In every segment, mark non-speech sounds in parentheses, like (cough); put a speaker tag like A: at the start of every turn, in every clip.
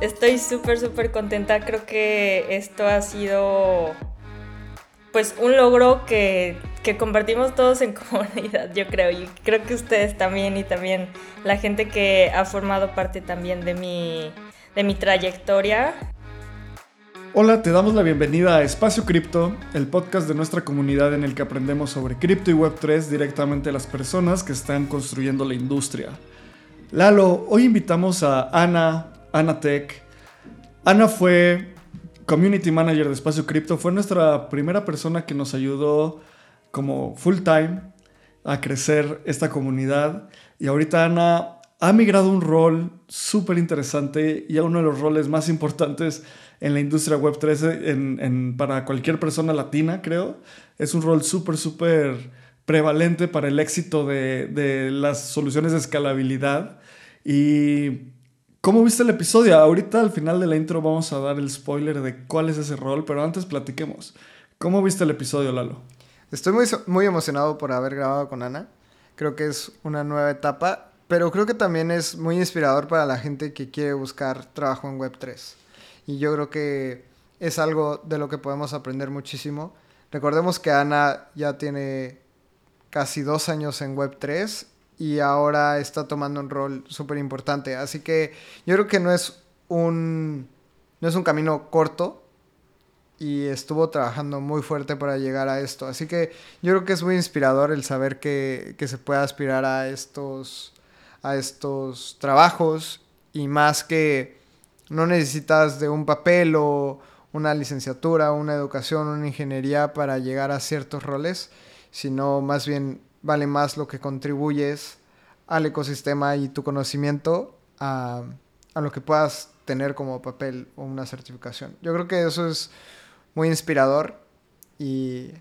A: estoy súper, súper contenta. Creo que esto ha sido pues un logro que, que, compartimos todos en (laughs) comunidad, yo creo. Y creo que ustedes también y también la gente que ha formado parte también de mi, de mi trayectoria.
B: Hola, te damos la bienvenida a Espacio Cripto, el podcast de nuestra comunidad en el que aprendemos sobre cripto y Web3 directamente a las personas que están construyendo la industria. Lalo, hoy invitamos a Ana, Ana Tech. Ana fue Community Manager de Espacio Cripto, fue nuestra primera persona que nos ayudó como full time a crecer esta comunidad. Y ahorita Ana ha migrado un rol súper interesante y a uno de los roles más importantes en la industria web 13 en, para cualquier persona latina, creo. Es un rol súper, súper prevalente para el éxito de, de las soluciones de escalabilidad. ¿Y cómo viste el episodio? Ahorita al final de la intro vamos a dar el spoiler de cuál es ese rol, pero antes platiquemos. ¿Cómo viste el episodio, Lalo?
C: Estoy muy, muy emocionado por haber grabado con Ana. Creo que es una nueva etapa, pero creo que también es muy inspirador para la gente que quiere buscar trabajo en Web3. Y yo creo que es algo de lo que podemos aprender muchísimo. Recordemos que Ana ya tiene casi dos años en Web3 y ahora está tomando un rol súper importante. Así que yo creo que no es un, no es un camino corto y estuvo trabajando muy fuerte para llegar a esto. Así que yo creo que es muy inspirador el saber que, que se puede aspirar a estos, a estos trabajos y más que no necesitas de un papel o una licenciatura, una educación, una ingeniería para llegar a ciertos roles, sino más bien vale más lo que contribuyes al ecosistema y tu conocimiento a, lo que puedas tener como papel o una certificación. Yo creo que eso es muy inspirador y,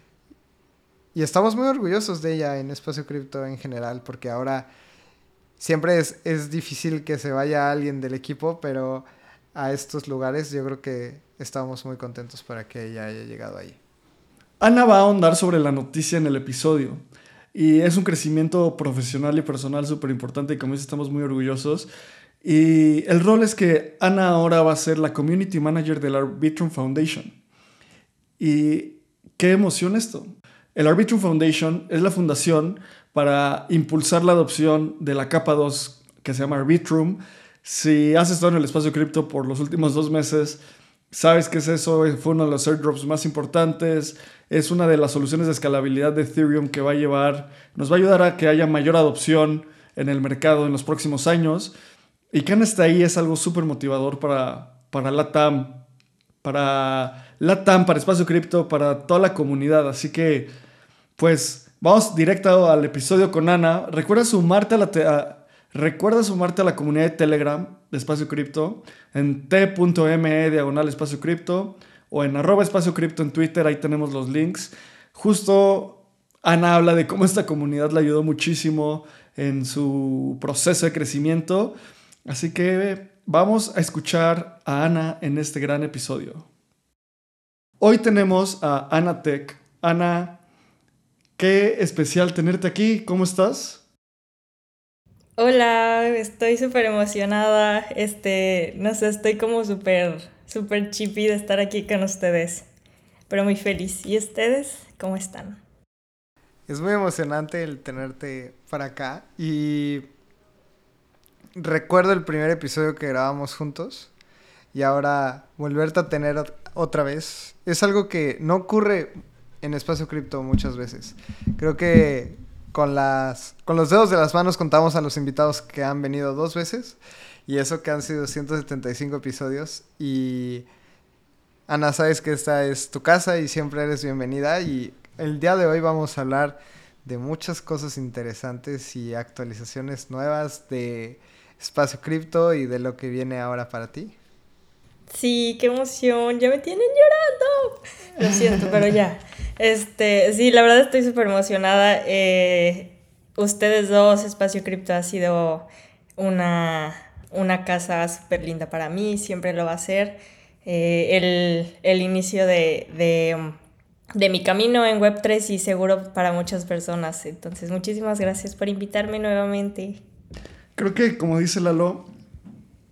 C: y estamos muy orgullosos de ella en Espacio Cripto en general, porque ahora siempre es, es difícil que se vaya alguien del equipo, pero a estos lugares yo creo que estamos muy contentos para que ella haya llegado ahí.
B: Ana va a ahondar sobre la noticia en el episodio. Y es un crecimiento profesional y personal súper importante y como dice, estamos muy orgullosos. Y el rol es que Ana ahora va a ser la Community Manager del Arbitrum Foundation. Y qué emoción esto. El Arbitrum Foundation es la fundación para impulsar la adopción de la capa 2 que se llama Arbitrum. Si has estado en el espacio cripto por los últimos dos meses, sabes que es eso, fue uno de los airdrops más importantes, es una de las soluciones de escalabilidad de Ethereum que va a llevar, nos va a ayudar a que haya mayor adopción en el mercado en los próximos años. Y que está ahí es algo súper motivador para, para LATAM, para LATAM, para Espacio Cripto, para toda la comunidad. Así que, pues, vamos directo al episodio con Ana. Recuerda sumarte a la... recuerda sumarte a la comunidad de Telegram de Espacio Cripto en t.me diagonal Espacio Cripto o en arroba espacio cripto en Twitter, ahí tenemos los links. Justo Ana habla de cómo esta comunidad le ayudó muchísimo en su proceso de crecimiento. Así que vamos a escuchar a Ana en este gran episodio. Hoy tenemos a Ana Tech. Ana, qué especial tenerte aquí. ¿Cómo estás?
A: Hola, estoy súper emocionada. Este, no sé, estoy como súper súper chippy de estar aquí con ustedes. Pero muy feliz. ¿Y ustedes cómo están?
C: Es muy emocionante el tenerte para acá. Y recuerdo el primer episodio que grabamos juntos. Y ahora volverte a tener otra vez. Es algo que no ocurre en Espacio Cripto muchas veces. Creo que con, las, con los dedos de las manos contamos a los invitados que han venido dos veces. Y eso que han sido 175 episodios. Y Ana, sabes que esta es tu casa y siempre eres bienvenida. Y el día de hoy vamos a hablar de muchas cosas interesantes y actualizaciones nuevas de Espacio Cripto y de lo que viene ahora para ti.
A: Sí, qué emoción, ya me tienen llorando. Lo siento, pero ya. Este, sí, la verdad estoy súper emocionada. Eh, ustedes dos, Espacio Cripto ha sido una una casa súper linda para mí, siempre lo va a ser. Eh, el, inicio de, de, mi camino en Web3 y seguro para muchas personas. Entonces, muchísimas gracias por invitarme nuevamente.
B: Creo que, como dice Lalo,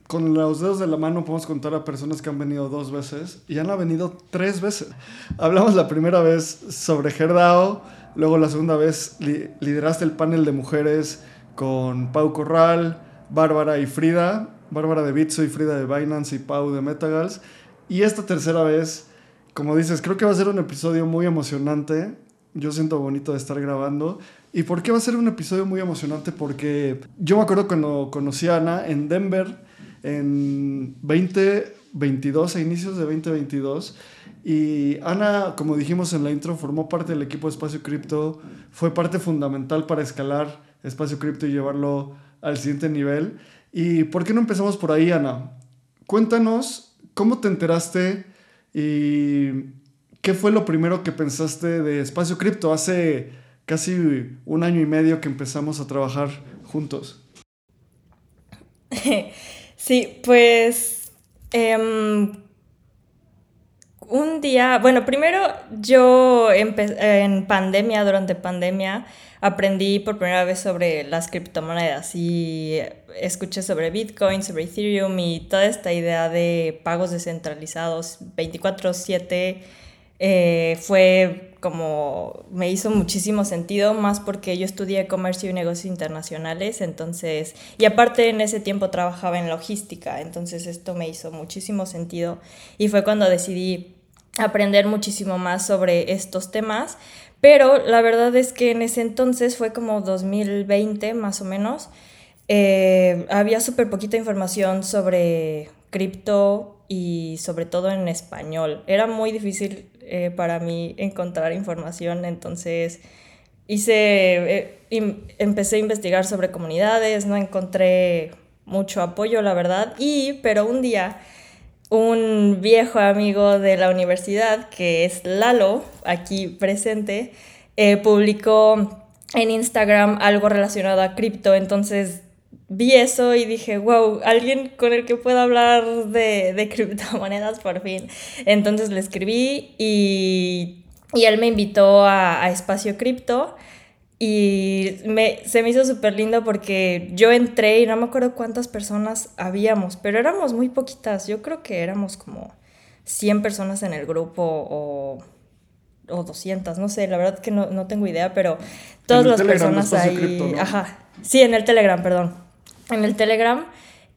B: con los dedos de la mano podemos contar a personas que han venido dos veces y han venido tres veces. Hablamos la primera vez sobre Gerdao, luego la segunda vez lideraste el panel de mujeres con Pau Corral, Bárbara y Frida, Bárbara de Bitso y Frida de Binance y Pau de Metagals. Y esta tercera vez, como dices, creo que va a ser un episodio muy emocionante. Yo siento bonito de estar grabando. ¿Y por qué va a ser un episodio muy emocionante? Porque yo me acuerdo cuando conocí a Ana en Denver en 2022, a inicios de 2022. Y Ana, como dijimos en la intro, formó parte del equipo de Espacio Cripto, fue parte fundamental para escalar Espacio Cripto y llevarlo al siguiente nivel. ¿Y por qué no empezamos por ahí, Ana? Cuéntanos cómo te enteraste y qué fue lo primero que pensaste de Espacio Cripto hace casi un año y medio que empezamos a trabajar juntos. (laughs)
A: Sí, pues em, un día, bueno, primero yo en pandemia, durante pandemia, aprendí por primera vez sobre las criptomonedas y escuché sobre Bitcoin, sobre Ethereum y toda esta idea de pagos descentralizados 24/7 eh, fue como me hizo muchísimo sentido, más porque yo estudié comercio y negocios internacionales, entonces, y aparte en ese tiempo trabajaba en logística, entonces esto me hizo muchísimo sentido y fue cuando decidí aprender muchísimo más sobre estos temas, pero la verdad es que en ese entonces fue como 2020 más o menos, eh, había súper poquita información sobre cripto y sobre todo en español. Era muy difícil eh, para mí encontrar información, entonces hice, eh, empecé a investigar sobre comunidades, no encontré mucho apoyo, la verdad, y pero un día un viejo amigo de la universidad, que es Lalo, aquí presente, eh, publicó en Instagram algo relacionado a cripto, entonces vi eso y dije, wow, alguien con el que pueda hablar de, de (laughs) criptomonedas por fin. Entonces le escribí y, y él me invitó a, a Espacio Cripto. Y me, se me hizo súper lindo porque yo entré y no me acuerdo cuántas personas habíamos, pero éramos muy poquitas. Yo creo que éramos como 100 personas en el grupo o, o 200, no sé, la verdad que no, no tengo idea, pero todas las personas ahí... Ajá, sí, en el Telegram, perdón en el Telegram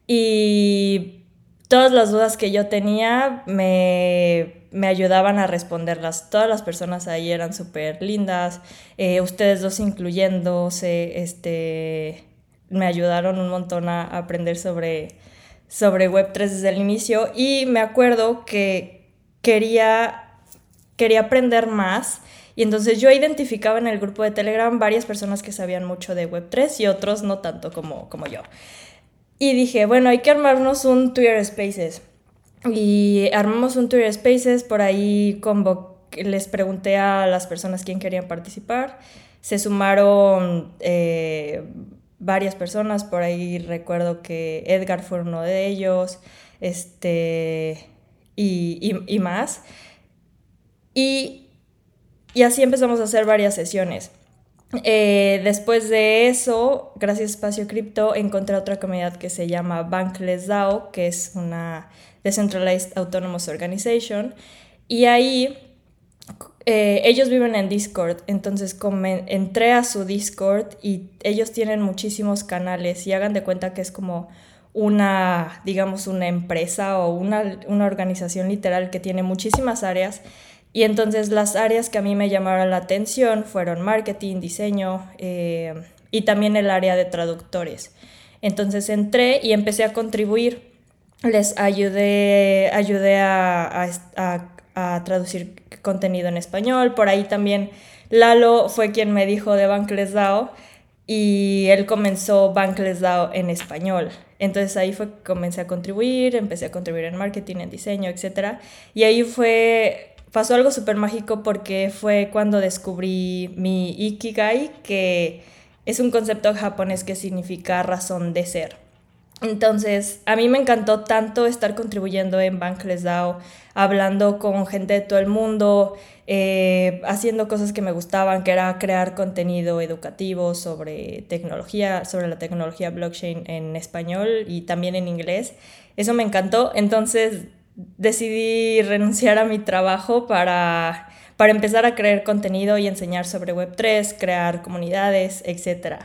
A: y todas las dudas que yo tenía me, me ayudaban a responderlas. Todas las personas ahí eran súper lindas, eh, ustedes dos incluyéndose, este, me ayudaron un montón a aprender sobre, sobre Web3 desde el inicio y me acuerdo que quería, quería aprender más. Y entonces yo identificaba en el grupo de Telegram varias personas que sabían mucho de Web3 y otros no tanto como, como yo. Y dije, bueno, hay que armarnos un Twitter Spaces. Y armamos un Twitter Spaces, por ahí les pregunté a las personas quién querían participar. Se sumaron eh, varias personas, por ahí recuerdo que Edgar fue uno de ellos, este, y, y, y más. Y y así empezamos a hacer varias sesiones. Eh, después de eso, gracias a Espacio Cripto, encontré otra comunidad que se llama Bankless DAO, que es una Decentralized Autonomous Organization. Y ahí eh, ellos viven en Discord, entonces entré a su Discord y ellos tienen muchísimos canales y hagan de cuenta que es como una, digamos, una empresa o una, una organización literal que tiene muchísimas áreas y entonces las áreas que a mí me llamaron la atención fueron marketing, diseño eh, y también el área de traductores. Entonces entré y empecé a contribuir. Les ayudé, ayudé a, a, traducir contenido en español. Por ahí también Lalo fue quien me dijo de Bankless DAO y él comenzó Bankless DAO en español. Entonces ahí fue que comencé a contribuir, empecé a contribuir en marketing, en diseño, etc. Y ahí fue pasó algo súper mágico porque fue cuando descubrí mi Ikigai, que es un concepto japonés que significa razón de ser. Entonces, a mí me encantó tanto estar contribuyendo en Bankless DAO, hablando con gente de todo el mundo, eh, haciendo cosas que me gustaban, que era crear contenido educativo sobre tecnología, sobre la tecnología blockchain en español y también en inglés. Eso me encantó. Entonces, decidí renunciar a mi trabajo para, para empezar a crear contenido y enseñar sobre Web3, crear comunidades, etc.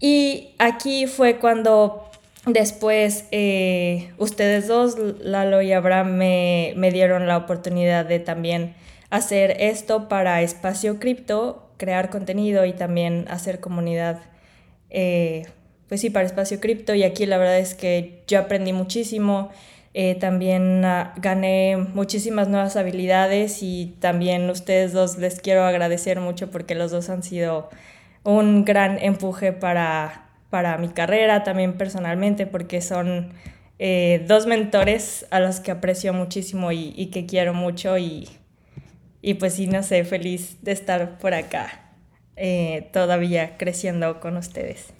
A: Y aquí fue cuando Después, eh, ustedes dos, Lalo y Abraham, me, me, dieron la oportunidad de también hacer esto para Espacio Cripto, crear contenido y también hacer comunidad, eh, pues sí, para Espacio Cripto. Y aquí la verdad es que yo aprendí muchísimo, eh, también uh, gané muchísimas nuevas habilidades y también ustedes dos les quiero agradecer mucho porque los dos han sido un gran empuje para para mi carrera, también personalmente, porque son eh, dos mentores a los que aprecio muchísimo y, que quiero mucho y, y, pues sí, no sé, feliz de estar por acá, eh, todavía creciendo con ustedes.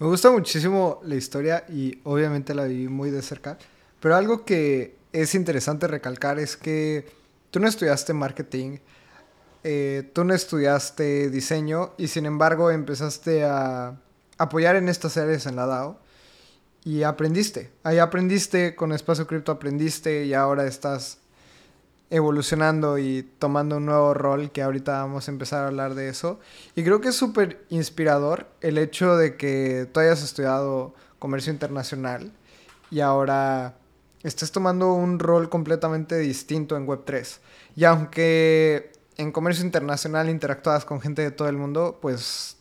C: Me gusta muchísimo la historia y obviamente la viví muy de cerca, pero algo que es interesante recalcar es que tú no estudiaste marketing, eh, tú no estudiaste diseño y sin embargo empezaste a apoyar en estas áreas en la DAO y aprendiste. Ahí aprendiste, con Espacio Cripto aprendiste y ahora estás evolucionando y tomando un nuevo rol que ahorita vamos a empezar a hablar de eso. Y creo que es súper inspirador el hecho de que tú hayas estudiado comercio internacional y ahora estés tomando un rol completamente distinto en Web3. Y aunque en comercio internacional interactúas con gente de todo el mundo, pues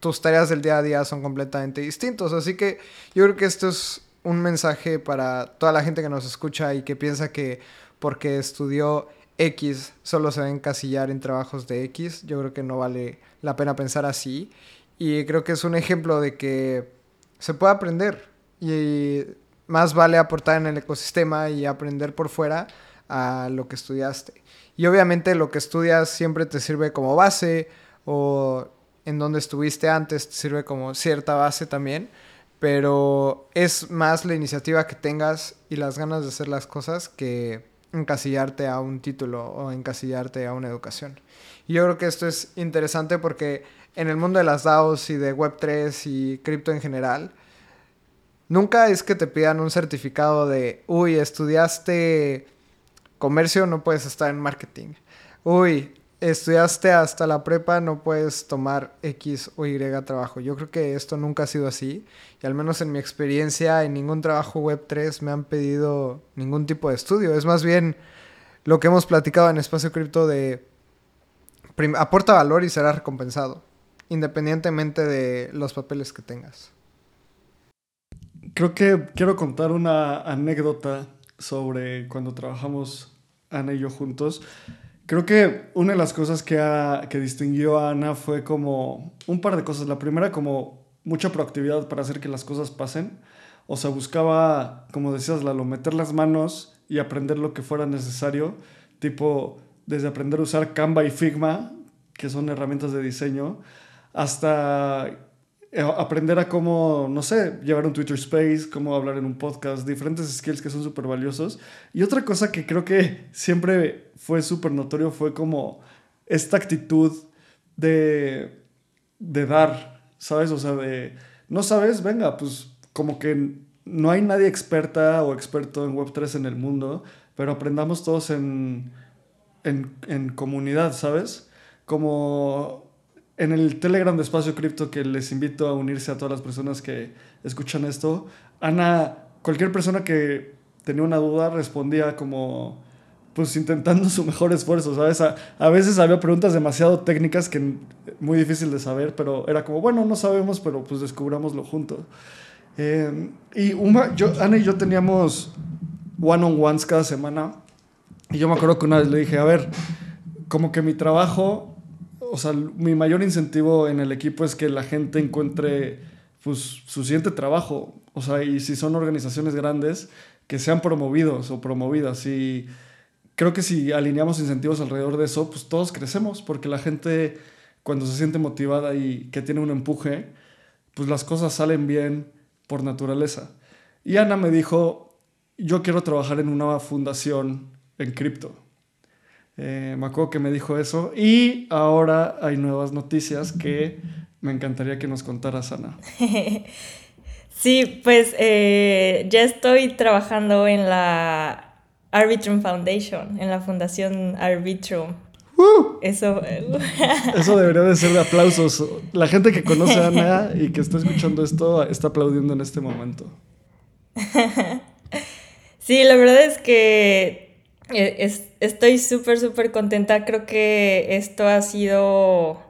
C: tus tareas del día a día son completamente distintos. Así que yo creo que esto es un mensaje para toda la gente que nos escucha y que piensa que porque estudió X solo se va a encasillar en trabajos de X. Yo creo que no vale la pena pensar así. Y creo que es un ejemplo de que se puede aprender y más vale aportar en el ecosistema y aprender por fuera a lo que estudiaste. Y obviamente lo que estudias siempre te sirve como base o en donde estuviste antes te sirve como cierta base también, pero es más la iniciativa que tengas y las ganas de hacer las cosas que encasillarte a un título o encasillarte a una educación. Y yo creo que esto es interesante porque en el mundo de las DAOs y de Web3 y cripto en general, nunca es que te pidan un certificado de, uy, estudiaste comercio, no puedes estar en marketing. Uy, estudiaste hasta la prepa, no puedes tomar X o Y trabajo. Yo creo que esto nunca ha sido así. Y al menos en mi experiencia, en ningún trabajo web 3 me han pedido ningún tipo de estudio. Es más bien lo que hemos platicado en Espacio Cripto de aporta valor y será recompensado, independientemente de los papeles que tengas.
B: Creo que quiero contar una anécdota sobre cuando trabajamos Ana y yo juntos. Creo que una de las cosas que, que distinguió a Ana fue como un par de cosas. La primera, como mucha proactividad para hacer que las cosas pasen. O sea, buscaba, como decías, Lalo, meter las manos y aprender lo que fuera necesario. Tipo, desde aprender a usar Canva y Figma, que son herramientas de diseño, hasta aprender a cómo, no sé, llevar un Twitter Space, cómo hablar en un podcast, diferentes skills que son súper valiosos. Y otra cosa que creo que siempre fue súper notorio fue como esta actitud de, de dar, ¿sabes? O sea, de, no sabes, venga, pues como que no hay nadie experta o experto en Web3 en el mundo, pero aprendamos todos en, en, en comunidad, ¿sabes? Como en el Telegram de Espacio Cripto que les invito a unirse a todas las personas que escuchan esto, Ana, cualquier persona que tenía una duda respondía como pues intentando (laughs) su mejor esfuerzo, ¿sabes? A, veces había preguntas demasiado técnicas que muy difícil de saber, pero era como, bueno, no sabemos, pero pues descubramoslo juntos. Eh, y una, yo, Ana y yo teníamos one-on-ones cada semana y yo me acuerdo que una vez le dije, a ver, como que mi trabajo o sea, mi mayor incentivo en el equipo es que la gente encuentre pues, su trabajo. O sea, y si son organizaciones grandes, que sean promovidos o promovidas. Y creo que si alineamos incentivos alrededor de eso, pues todos crecemos, porque la gente cuando se siente motivada y que tiene un empuje, pues las cosas salen bien por naturaleza. Y Ana me dijo, yo quiero trabajar en una fundación en cripto. Eh, me acuerdo que me dijo eso y ahora hay nuevas noticias que me encantaría que nos contaras, Ana. (laughs)
A: sí, pues eh, ya estoy trabajando en la Arbitrum Foundation, en la Fundación Arbitrum. Uh. Eso, (laughs)
B: Eso debería de ser de aplausos. La gente que conoce a Ana (laughs) y que está escuchando esto está aplaudiendo en este momento.
A: Sí, la verdad es que eh, estoy súper, súper contenta. Creo que esto ha sido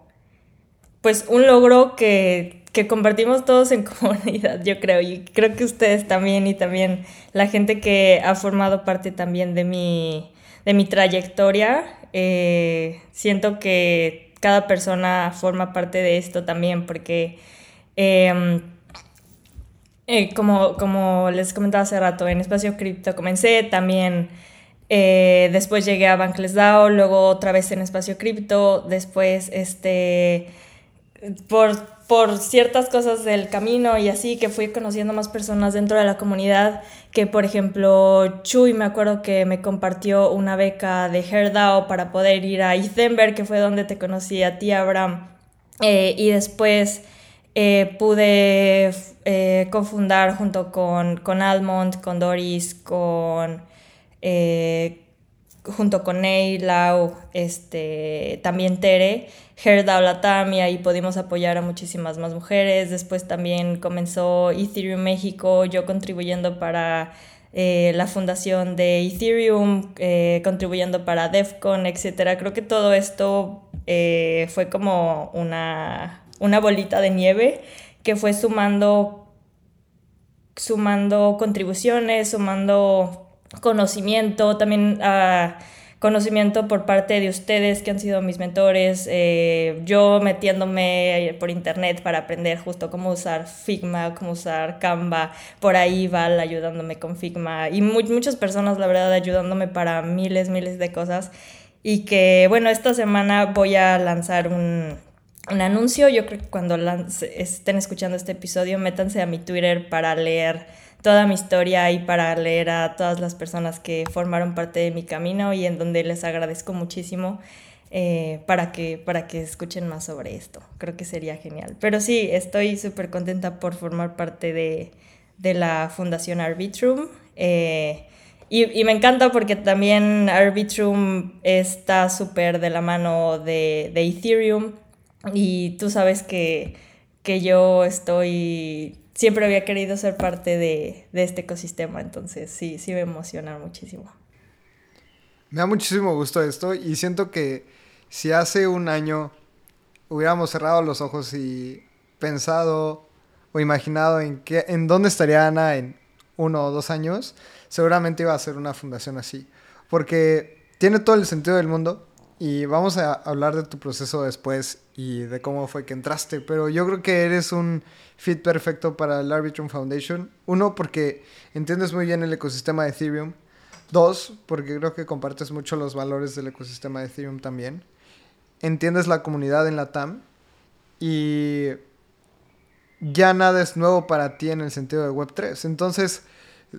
A: pues un logro que, que compartimos todos en (laughs) comunidad, yo creo. Y creo que ustedes también y también la gente que ha formado parte también de mi, de mi trayectoria. Eh, siento que cada persona forma parte de esto también porque... Em, eh, como, como les comentaba hace rato, en Espacio Cripto comencé, también eh, después llegué a Bankless DAO, luego otra vez en Espacio Cripto, después este, por, por ciertas cosas del camino y así que fui conociendo más personas dentro de la comunidad, que por ejemplo Chuy me acuerdo que me compartió una beca de HairDAO para poder ir a Ethenberg, que fue donde te conocí a ti, Abraham, eh, y después... Eh, pude eh, cofundar junto con, con, Almond, con Doris, con, eh, junto con Ney, Lau, este, también Tere, Herda Latam y ahí pudimos apoyar a muchísimas más mujeres. Después también comenzó Ethereum México, yo contribuyendo para la fundación de Ethereum, contribuyendo para DEFCON, etc. Creo que todo esto fue como una una bolita de nieve que fue sumando, sumando contribuciones, sumando conocimiento, también uh, conocimiento por parte de ustedes que han sido mis mentores, eh, yo metiéndome por internet para aprender justo cómo usar Figma, cómo usar Canva, por ahí Val ayudándome con Figma y muchas personas la verdad ayudándome para miles, miles de cosas y que bueno, esta semana voy a lanzar un un anuncio. Yo creo que cuando estén escuchando este episodio, métanse a mi Twitter para leer toda mi historia y para leer a todas las personas que formaron parte de mi camino y en donde les agradezco muchísimo eh, para, que, para que escuchen más sobre esto. Creo que sería genial. Pero sí, estoy súper contenta por formar parte de, la Fundación Arbitrum. Eh, y, y, me encanta porque también Arbitrum está súper de la mano de, de Ethereum. Y tú sabes que, yo estoy, siempre había querido ser parte de, este ecosistema, entonces sí, sí me emociona muchísimo.
C: Me da muchísimo gusto esto y siento que si hace un año hubiéramos cerrado los ojos y pensado o imaginado en, qué, en dónde estaría Ana en uno o dos años, seguramente iba a ser una fundación así. Porque tiene todo el sentido del mundo y vamos a hablar de tu proceso después y de cómo fue que entraste, pero yo creo que eres un fit perfecto para el Arbitrum Foundation. Uno, porque entiendes muy bien el ecosistema de Ethereum. Dos, porque creo que compartes mucho los valores del ecosistema de Ethereum también. Entiendes la comunidad en la TAM. Y ya nada es nuevo para ti en el sentido de Web3. Entonces,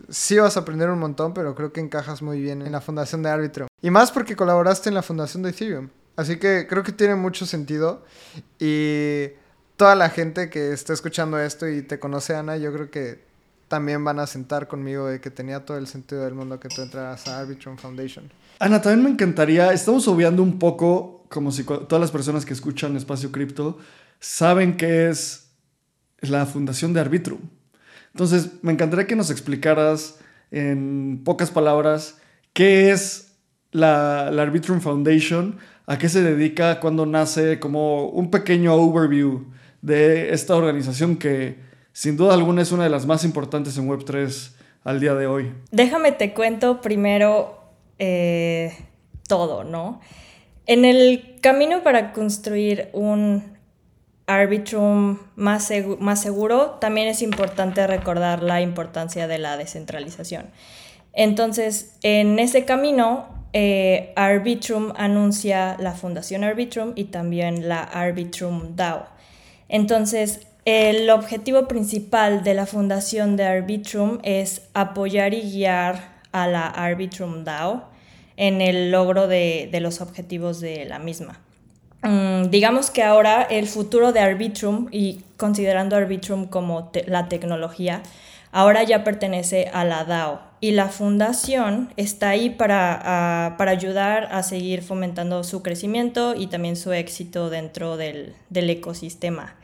C: sí vas a aprender un montón, pero creo que encajas muy bien en la fundación de Arbitrum. Y más porque colaboraste en la fundación de Ethereum. Así que creo que tiene mucho sentido. Y toda la gente que está escuchando esto y te conoce, Ana, yo creo que también van a sentar conmigo de que tenía todo el sentido del mundo que tú entraras a Arbitrum Foundation.
B: Ana, también me encantaría, estamos obviando un poco, como si todas las personas que escuchan Espacio Cripto saben que es la fundación de Arbitrum. Entonces, me encantaría que nos explicaras en pocas palabras qué es la, Arbitrum Foundation, a qué se dedica, cuándo nace, como un pequeño overview de esta organización que sin duda alguna es una de las más importantes en Web3 al día de hoy.
A: Déjame te cuento primero eh, todo, ¿no? En el camino para construir un Arbitrum más, más seguro, también es importante recordar la importancia de la descentralización. Entonces, en ese camino, eh, Arbitrum anuncia la Fundación Arbitrum y también la Arbitrum DAO. Entonces, El objetivo principal de la fundación de Arbitrum es apoyar y guiar a la Arbitrum DAO en el logro de, los objetivos de la misma. Mm, digamos que ahora el futuro de Arbitrum, y considerando Arbitrum como la tecnología, ahora ya pertenece a la DAO y la fundación está ahí para, ayudar a seguir fomentando su crecimiento y también su éxito dentro del, ecosistema.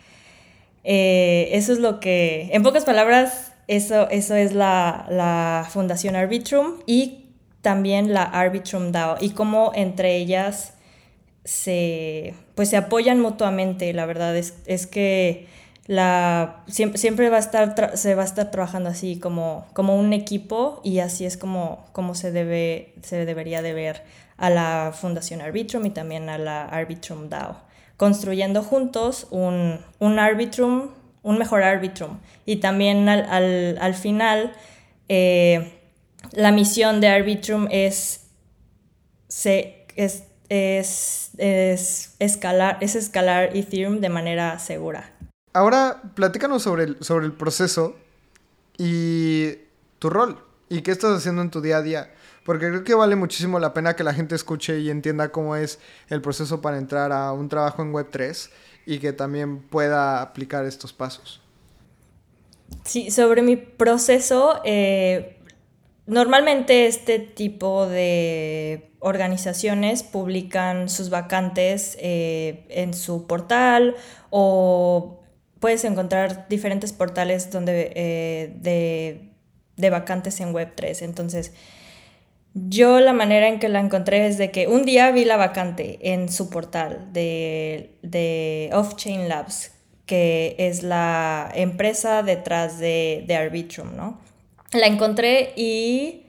A: Eh, eso es lo que, en pocas palabras, eso, eso es la, la Fundación Arbitrum y también la Arbitrum DAO y cómo entre ellas se, pues se apoyan mutuamente. La verdad es, es que la, siempre, va a estar se va a estar trabajando así como, como un equipo y así es como, se, debe, se debería de ver a la Fundación Arbitrum y también a la Arbitrum DAO, construyendo juntos un, un Arbitrum, un mejor Arbitrum. Y también al, al, final, eh, la misión de Arbitrum es, se, es, es, es, escalar, es escalar Ethereum de manera segura.
C: Ahora, platícanos sobre el, sobre el proceso y tu rol y qué estás haciendo en tu día a día. Porque creo que vale muchísimo la pena que la gente escuche y entienda cómo es el proceso para entrar a un trabajo en Web3 y que también pueda aplicar estos pasos.
A: Sí, sobre mi proceso, eh, normalmente este tipo de organizaciones publican sus vacantes eh, en su portal o puedes encontrar diferentes portales donde, eh, de, vacantes en Web3. Entonces, yo la manera en que la encontré es de que un día vi la vacante en su portal de, de Off-Chain Labs, que es la empresa detrás de, de Arbitrum, ¿no? La encontré y...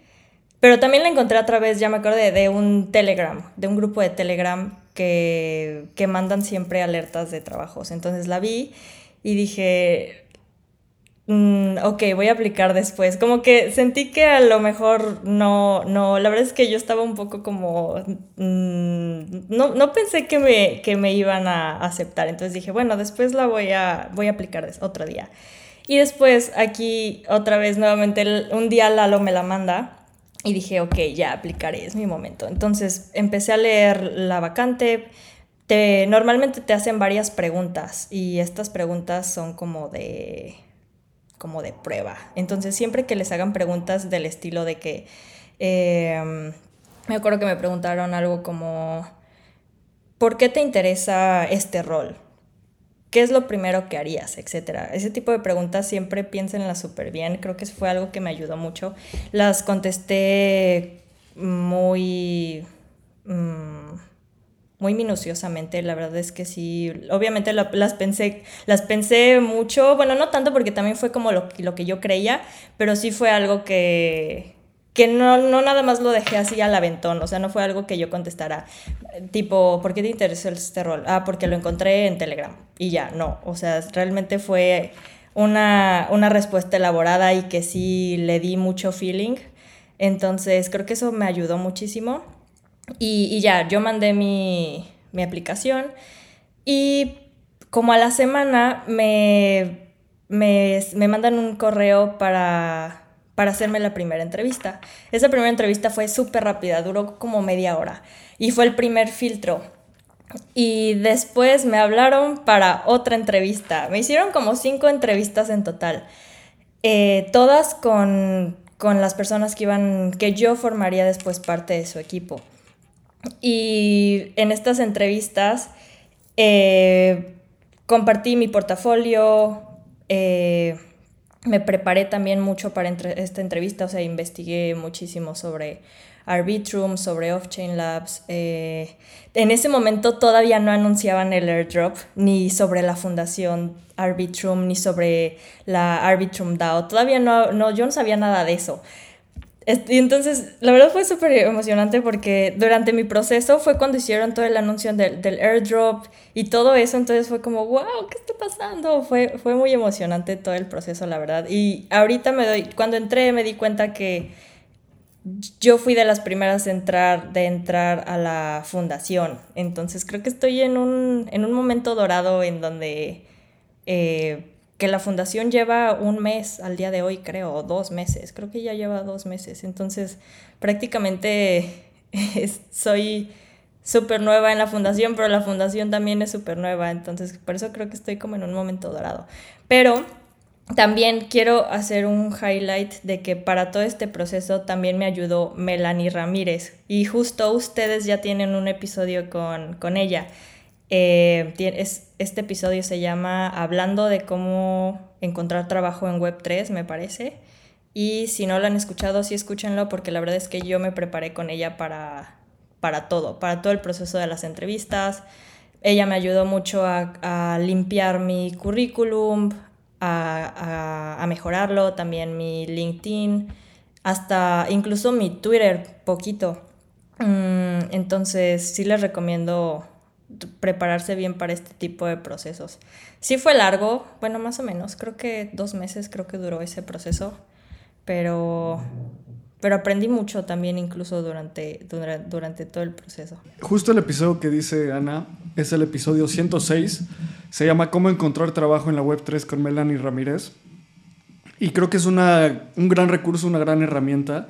A: Pero también la encontré a través, ya me acuerdo, de, un Telegram, de un grupo de Telegram que, que mandan siempre alertas de trabajos. Entonces la vi y dije, mm, ok, voy a aplicar después. Como que sentí que a lo mejor no, no, la verdad es que yo estaba un poco como, mm, no, no, pensé que me, que me iban a aceptar, entonces dije, bueno, después la voy a, voy a aplicar otro día. Y después aquí otra vez nuevamente un día Lalo me la manda y dije, ok, ya aplicaré, es mi momento. Entonces empecé a leer la vacante normalmente te hacen varias preguntas y estas preguntas son como de como de prueba. Entonces siempre que les hagan preguntas del estilo de que em, me acuerdo que me preguntaron algo como ¿por qué te interesa este rol? ¿Qué es lo primero que harías? Etcétera. Ese tipo de preguntas siempre piénsenlas súper bien. Creo que fue algo que me ayudó mucho. Las contesté muy... Mm, muy minuciosamente, la verdad es que sí, obviamente las pensé, las pensé mucho, bueno, no tanto porque también fue como lo, lo que yo creía, pero sí fue algo que, que no, no nada más lo dejé así al aventón, o sea, no fue algo que yo contestara, tipo, ¿por qué te interesó este rol? Ah, porque lo encontré en Telegram y ya, no, o sea, realmente fue una, una respuesta elaborada y que sí le di mucho feeling, entonces creo que eso me ayudó muchísimo. Y, ya, yo mandé mi, aplicación y como a la semana me, me, mandan un correo para, para hacerme la primera entrevista. Esa primera entrevista fue súper rápida, duró como media hora y fue el primer filtro. Y después me hablaron para otra entrevista. Me hicieron como cinco entrevistas en total. Eh, todas con, con, las personas que iban, que yo formaría después parte de su equipo. Y en estas entrevistas eh, compartí mi portafolio, eh, me preparé también mucho para esta entrevista, o sea, investigué muchísimo sobre Arbitrum, sobre Off-Chain Labs. Eh, en ese momento todavía no anunciaban el airdrop, ni sobre la fundación Arbitrum, ni sobre la Arbitrum DAO. Todavía no, no, yo no sabía nada de eso. Y entonces, la verdad fue súper emocionante porque durante mi proceso fue cuando hicieron todo el anuncio del, del, airdrop y todo eso, entonces fue como, wow, ¿qué está pasando? Fue, fue muy emocionante todo el proceso, la verdad. Y ahorita me doy, cuando entré me di cuenta que yo fui de las primeras de entrar, de entrar a la fundación, entonces creo que estoy en un, en un momento dorado en donde... Eh, que la fundación lleva un mes al día de hoy, creo, o dos meses, creo que ya lleva dos meses, entonces prácticamente (laughs) soy súper nueva en la fundación, pero la fundación también es súper nueva, entonces por eso creo que estoy como en un momento dorado. Pero también quiero hacer un highlight de que para todo este proceso también me ayudó Melanie Ramírez y justo ustedes ya tienen un episodio con, con ella. Eh, este episodio se llama Hablando de cómo encontrar trabajo en Web3, me parece. Y si no lo han escuchado, sí escúchenlo porque la verdad es que yo me preparé con ella para, para todo, para todo el proceso de las entrevistas. Ella me ayudó mucho a, a limpiar mi currículum, a, mejorarlo, también mi LinkedIn, hasta incluso mi Twitter, poquito. Mm, entonces sí les recomiendo prepararse bien para este tipo de procesos. Sí fue largo, bueno, más o menos, creo que dos meses creo que duró ese proceso, pero pero aprendí mucho también incluso durante, durante, todo el proceso.
B: Justo el episodio que dice Ana es el episodio 106. Se llama Cómo encontrar trabajo en la web 3 con Melanie Ramírez. Y creo que es una, un gran recurso, una gran herramienta.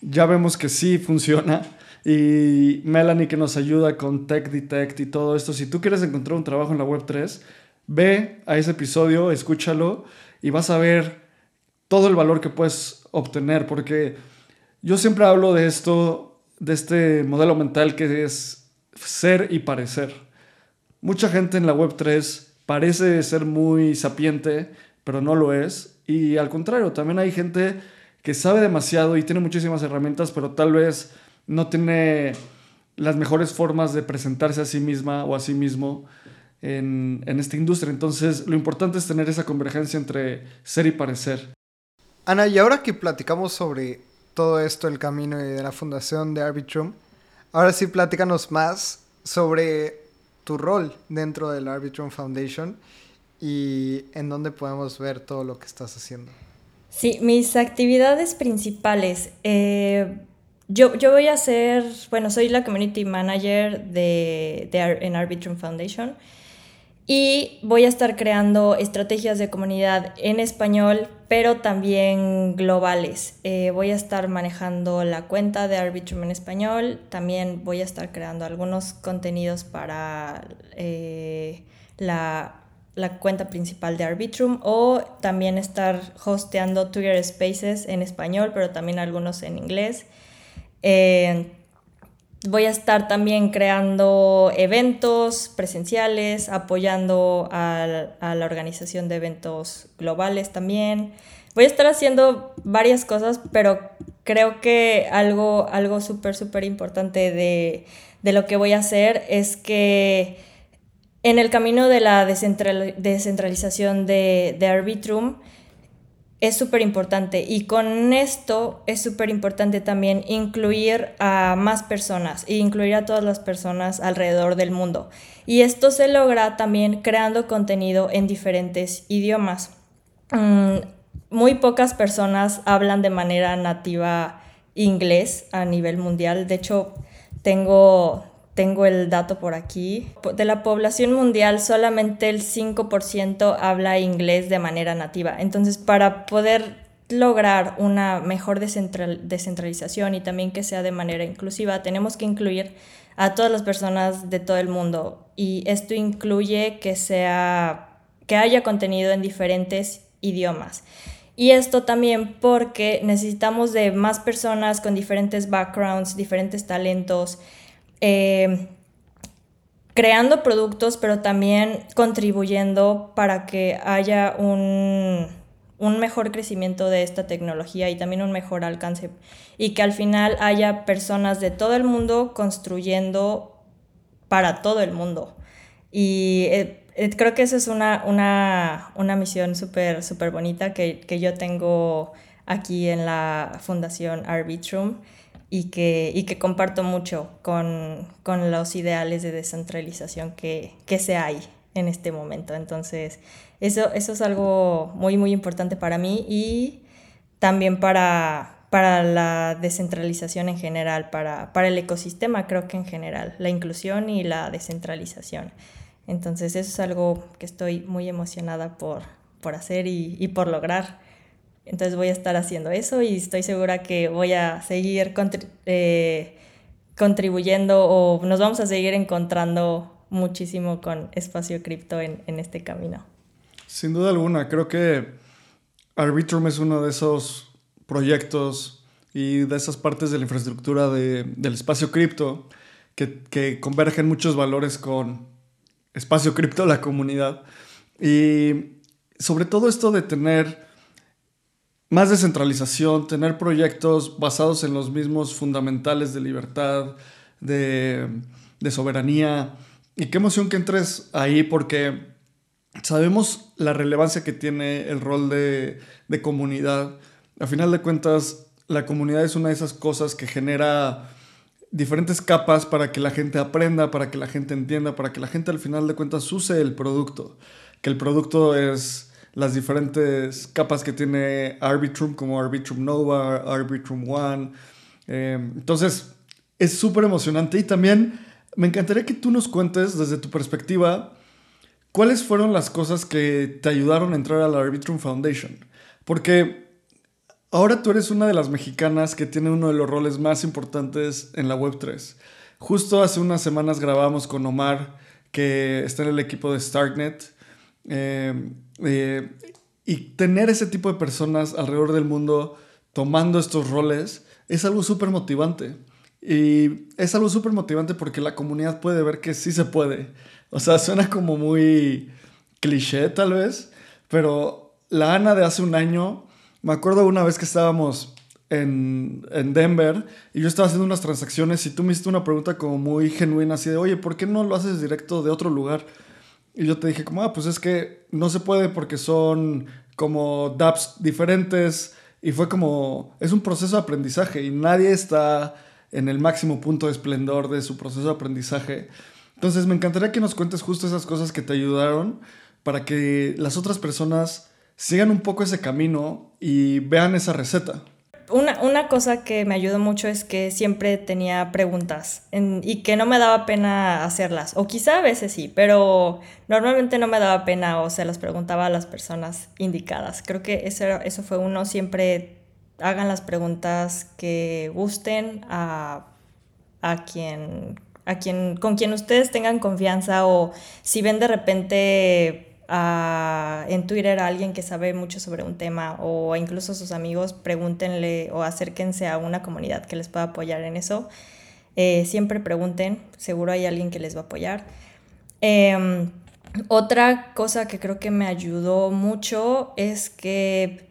B: Ya vemos que sí funciona. Y Melanie que nos ayuda con Tech Detect y todo esto. Si tú quieres encontrar un trabajo en la web 3, ve a ese episodio, escúchalo y vas a ver todo el valor que puedes obtener. Porque yo siempre hablo de esto, de este modelo mental que es ser y parecer. Mucha gente en la Web3 parece ser muy sapiente, pero no lo es. Y al contrario, también hay gente que sabe demasiado y tiene muchísimas herramientas, pero tal vez no tiene las mejores formas de presentarse a sí misma o a sí mismo en, en esta industria. Entonces, lo importante es tener esa convergencia entre ser y parecer.
C: Ana, y ahora que platicamos sobre todo esto, el camino y de la fundación de Arbitrum. Ahora sí, platícanos más sobre tu rol dentro del Arbitrum Foundation y en dónde podemos ver todo lo que estás haciendo.
A: Sí, mis actividades principales. Eh, yo, yo, voy a ser, bueno, soy la community manager de, de, en Arbitrum Foundation y voy a estar creando estrategias de comunidad en español, pero también globales. Eh, voy a estar manejando la cuenta de Arbitrum en español. También voy a estar creando algunos contenidos para eh, la, la, cuenta principal de Arbitrum o también estar hosteando Twitter Spaces en español, pero también algunos en inglés. Eh, Voy a estar también creando eventos presenciales, apoyando a, la organización de eventos globales también. Voy a estar haciendo varias cosas, pero creo que algo, algo súper, súper importante de, lo que voy a hacer es que en el camino de la descentralización de, de Arbitrum, es súper importante y con esto es súper importante también incluir a más personas e incluir a todas las personas alrededor del mundo. Y esto se logra también creando contenido en diferentes idiomas. Mm, muy pocas personas hablan de manera nativa inglés a nivel mundial. De hecho, tengo, tengo el dato por aquí. De la población mundial, solamente el 5% habla inglés de manera nativa. Entonces, para poder lograr una mejor descentralización y también que sea de manera inclusiva, tenemos que incluir a todas las personas de todo el mundo. Y esto incluye que, sea, que haya contenido en diferentes idiomas. Y esto también porque necesitamos de más personas con diferentes backgrounds, diferentes talentos, eh, creando productos, pero también contribuyendo para que haya un, mejor crecimiento de esta tecnología y también un mejor alcance. Y que al final haya personas de todo el mundo construyendo para todo el mundo. Y eh, eh, creo que esa es una, una, misión súper super bonita que, que, yo tengo aquí en la Fundación Arbitrum y que, y que comparto mucho con, con, los ideales de descentralización que, que se hay en este momento. Entonces, eso, eso es algo muy, muy importante para mí y también para, para la descentralización en general, para, para el ecosistema creo que en general, la inclusión y la descentralización. Entonces, eso es algo que estoy muy emocionada por, por hacer y, por lograr. Entonces voy a estar haciendo eso y estoy segura que voy a seguir eh, contribuyendo o nos vamos a seguir encontrando muchísimo con Espacio Cripto en, en este camino.
B: Sin duda alguna, creo que Arbitrum es uno de esos proyectos y de esas partes de la infraestructura de, del espacio cripto que, que, convergen muchos valores con espacio cripto, la comunidad. Y sobre todo esto de tener más descentralización, tener proyectos basados en los mismos fundamentales de libertad, de, de soberanía. Y qué emoción que entres ahí porque sabemos la relevancia que tiene el rol de, comunidad. A final de cuentas, la comunidad es una de esas cosas que genera diferentes capas para que la gente aprenda, para que la gente entienda, para que la gente al final de cuentas use el producto. Que el producto es las diferentes capas que tiene Arbitrum, como Arbitrum Nova, Arbitrum One. Eh, entonces, es súper emocionante y también me encantaría que tú nos cuentes desde tu perspectiva ¿cuáles fueron las cosas que te ayudaron a entrar a la Arbitrum Foundation? Porque ahora tú eres una de las mexicanas que tiene uno de los roles más importantes en la Web3. Justo hace unas semanas grabamos con Omar, que está en el equipo de Starknet. Eh, eh, y tener ese tipo de personas alrededor del mundo tomando estos roles es algo súper motivante. Y es algo súper motivante porque la comunidad puede ver que sí se puede. O sea, suena como muy cliché tal vez, pero la Ana de hace un año, me acuerdo una vez que estábamos en, en, Denver y yo estaba haciendo unas transacciones y tú me hiciste una pregunta como muy genuina, así de, oye, ¿por qué no lo haces directo de otro lugar? Y yo te dije como, ah, pues es que no se puede porque son como dApps diferentes y fue como, es un proceso de aprendizaje y nadie está en el máximo punto de esplendor de su proceso de aprendizaje. Entonces me encantaría que nos cuentes justo esas cosas que te ayudaron para que las otras personas sigan un poco ese camino y vean esa receta.
A: Una, cosa que me ayudó mucho es que siempre tenía preguntas y que no me daba pena hacerlas. O quizá a veces sí, pero normalmente no me daba pena o se las preguntaba a las personas indicadas. Creo que eso, eso fue uno, siempre hagan las preguntas que gusten a, a quien a quien, con quien ustedes tengan confianza o si ven de repente en Twitter a alguien que sabe mucho sobre un tema o incluso a sus amigos, pregúntenle o acérquense a una comunidad que les pueda apoyar en eso. Eh, siempre pregunten, seguro hay alguien que les va a apoyar. Em, otra cosa que creo que me ayudó mucho es que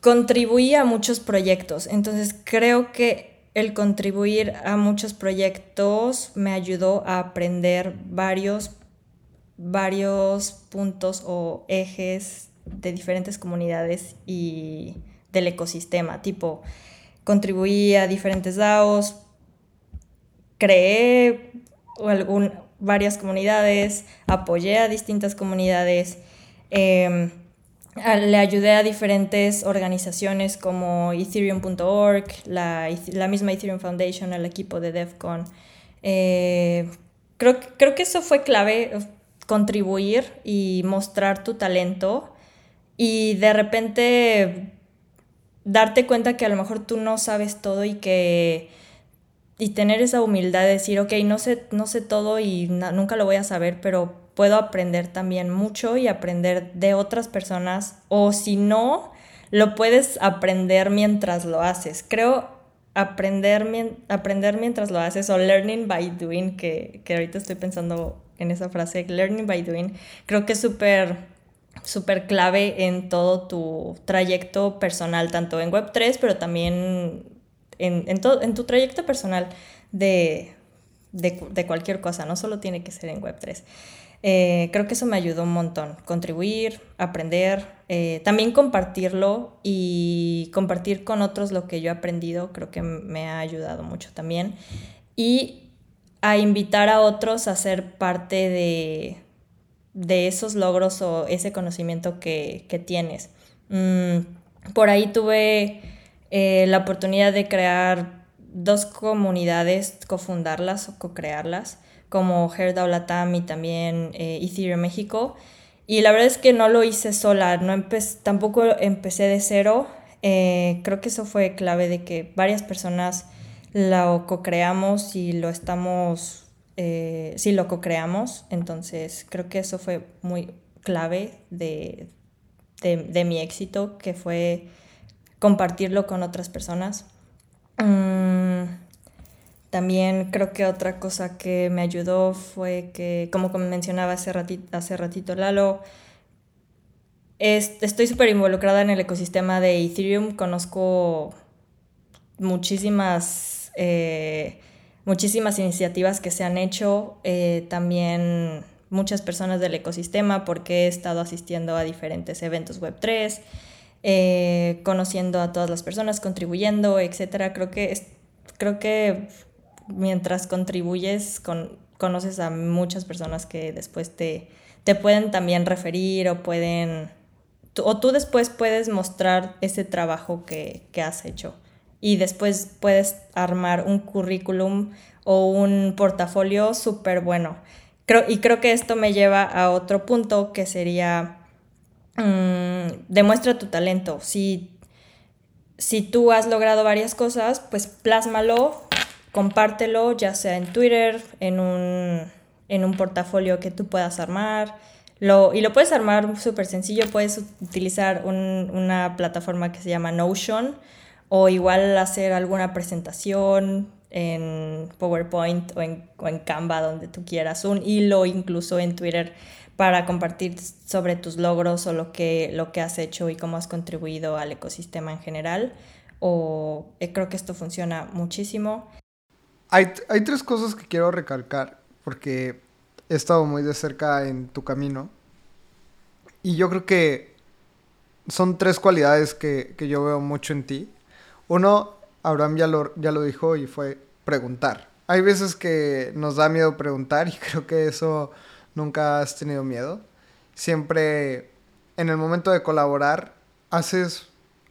A: contribuí a muchos proyectos, entonces creo que el contribuir a muchos proyectos me ayudó a aprender varios, varios puntos o ejes de diferentes comunidades y del ecosistema, tipo, contribuí a diferentes DAOs, creé algún, varias comunidades, apoyé a distintas comunidades, em, le ayudé a diferentes organizaciones como ethereum.org, la, la, misma Ethereum Foundation, el equipo de DEFCON. Eh, creo, creo que eso fue clave, contribuir y mostrar tu talento y de repente darte cuenta que a lo mejor tú no sabes todo y que y tener esa humildad de decir, ok, no sé, no sé todo y nunca lo voy a saber, pero puedo aprender también mucho y aprender de otras personas o si no, lo puedes aprender mientras lo haces. Creo aprender, aprender mientras lo haces o learning by doing, que, que ahorita estoy pensando en esa frase, learning by doing, creo que es súper súper clave en todo tu trayecto personal, tanto en Web3, pero también en, en, en tu trayecto personal de, de, de, cualquier cosa, no solo tiene que ser en Web3. Eh, creo que eso me ayudó un montón, contribuir, aprender, eh, también compartirlo y compartir con otros lo que yo he aprendido, creo que me ha ayudado mucho también. Y a invitar a otros a ser parte de, de esos logros o ese conocimiento que, que tienes. Mm, por ahí tuve eh, la oportunidad de crear dos comunidades, cofundarlas o co-crearlas como HerdAO Latam y también eh, Ethereum México. Y la verdad es que no lo hice sola, no tampoco empecé de cero. Eh, creo que eso fue clave de que varias personas lo co-creamos y lo estamos, eh, sí lo co-creamos. Entonces creo que eso fue muy clave de, de, mi éxito, que fue compartirlo con otras personas. Mm, también creo que otra cosa que me ayudó fue que, como mencionaba hace ratito, hace ratito Lalo, estoy súper involucrada en el ecosistema de Ethereum. Conozco muchísimas, eh, muchísimas iniciativas que se han hecho. Eh, también muchas personas del ecosistema porque he estado asistiendo a diferentes eventos Web3, eh, conociendo a todas las personas, contribuyendo, etc. Creo que, creo que mientras contribuyes, con, conoces a muchas personas que después te, te pueden también referir o pueden... O tú después puedes mostrar ese trabajo que, que has hecho y después puedes armar un currículum o un portafolio súper bueno y creo que esto me lleva a otro punto que sería, mm, demuestra tu talento. Si, si tú has logrado varias cosas, pues plásmalo, compártelo, ya sea en Twitter, en un, en un portafolio que tú puedas armar. Lo, y lo puedes armar súper sencillo, puedes utilizar una plataforma que se llama Notion o igual hacer alguna presentación, en PowerPoint o en, o en Canva, donde tú quieras, un hilo incluso en Twitter para compartir sobre tus logros o lo que, lo que has hecho y cómo has contribuido al ecosistema en general. O eh, creo que esto funciona muchísimo.
C: Hay, hay tres cosas que quiero recalcar porque he estado muy de cerca en tu camino. Y yo creo que son tres cualidades que, que yo veo mucho en ti. Uno Abraham ya lo, ya lo dijo y fue preguntar. Hay veces que nos da miedo preguntar y (laughs) creo que eso nunca has tenido miedo. Siempre en el momento de colaborar haces,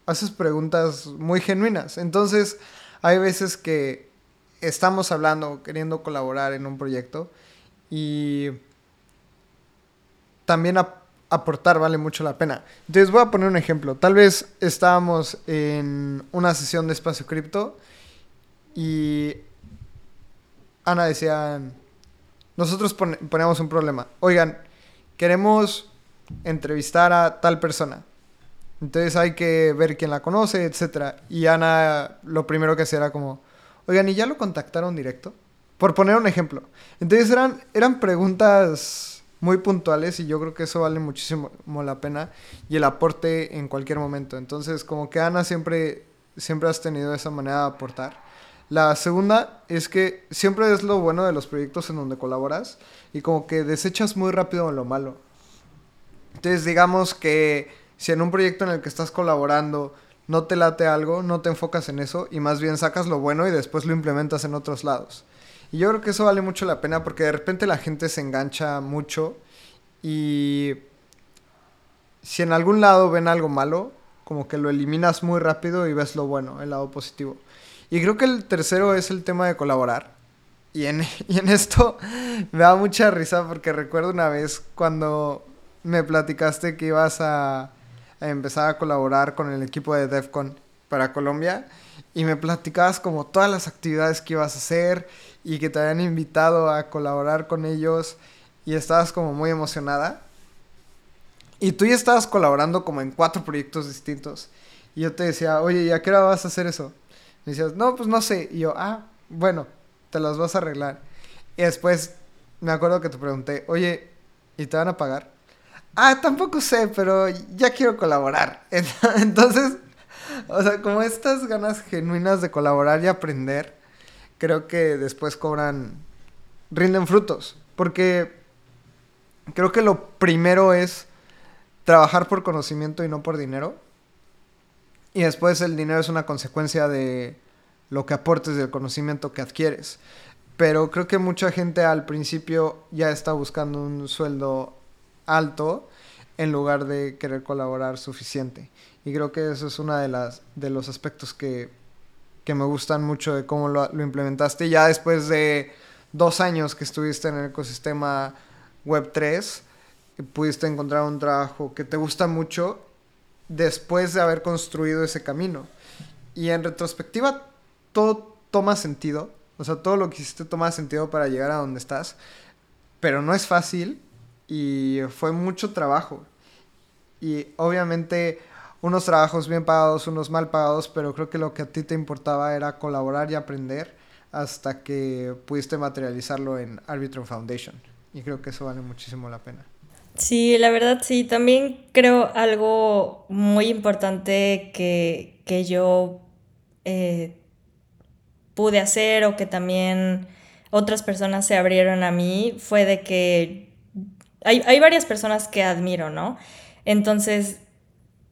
C: haces preguntas muy genuinas. Entonces hay veces que estamos hablando, queriendo colaborar en un proyecto y también aportar vale mucho la pena. Entonces voy a poner un ejemplo. Tal vez estábamos en una sesión de espacio cripto y Ana decía, nosotros ponemos un problema. Oigan, queremos entrevistar a tal persona. Entonces hay que ver quién la conoce, etc. Y Ana lo primero que hacía era como, oigan, ¿y ya lo contactaron directo? Por poner un ejemplo. Entonces eran, eran preguntas muy puntuales y yo creo que eso vale muchísimo la pena y el aporte en cualquier momento. Entonces, como que Ana siempre, siempre has tenido esa manera de aportar. La segunda es que siempre es lo bueno de los proyectos en donde colaboras y como que desechas muy rápido lo malo. Entonces, digamos que si en un proyecto en el que estás colaborando no te late algo, no te enfocas en eso y más bien sacas lo bueno y después lo implementas en otros lados. Y yo creo que eso vale mucho la pena porque de repente la gente se engancha mucho y si en algún lado ven algo malo, como que lo eliminas muy rápido y ves lo bueno, el lado positivo. Y creo que el tercero es el tema de colaborar. Y en, (laughs) y en esto (laughs) me da mucha risa porque recuerdo una vez cuando me platicaste que ibas a, a empezar a colaborar con el equipo de DEFCON para Colombia y me platicabas como todas las actividades que ibas a hacer y que te habían invitado a colaborar con ellos y estabas como muy emocionada. Y tú ya estabas colaborando como en cuatro proyectos distintos. Y yo te decía, oye, ¿y a qué hora vas a hacer eso? Me decías, no, pues no sé. Y yo, ah, bueno, te las vas a arreglar. Y después me acuerdo que te pregunté, oye, ¿y te van a pagar? Ah, tampoco sé, pero ya quiero colaborar. (laughs) Entonces, o sea, como estas ganas genuinas de colaborar y aprender, creo que después cobran, rinden frutos. Porque creo que lo primero es trabajar por conocimiento y no por dinero. Y después el dinero es una consecuencia de lo que aportes del conocimiento que adquieres. Pero creo que mucha gente al principio ya está buscando un sueldo alto en lugar de querer colaborar suficiente. Y creo que eso es uno de, las, de los aspectos que que me gustan mucho de cómo lo, lo implementaste. Ya después de dos años que estuviste en el ecosistema Web3, pudiste encontrar un trabajo que te gusta mucho después de haber construido ese camino. Y en retrospectiva, todo toma sentido. O sea, todo lo que hiciste toma sentido para llegar a donde estás. Pero no es fácil y fue mucho trabajo. Y obviamente unos trabajos bien pagados, unos mal pagados, pero creo que lo que a ti te importaba era colaborar y aprender hasta que pudiste materializarlo en Arbitron Foundation. Y creo que eso vale muchísimo la pena.
A: Sí, la verdad sí. También creo algo muy importante que, yo eh, pude hacer o que también otras personas se abrieron a mí fue de que hay, hay varias personas que admiro, ¿no? Entonces,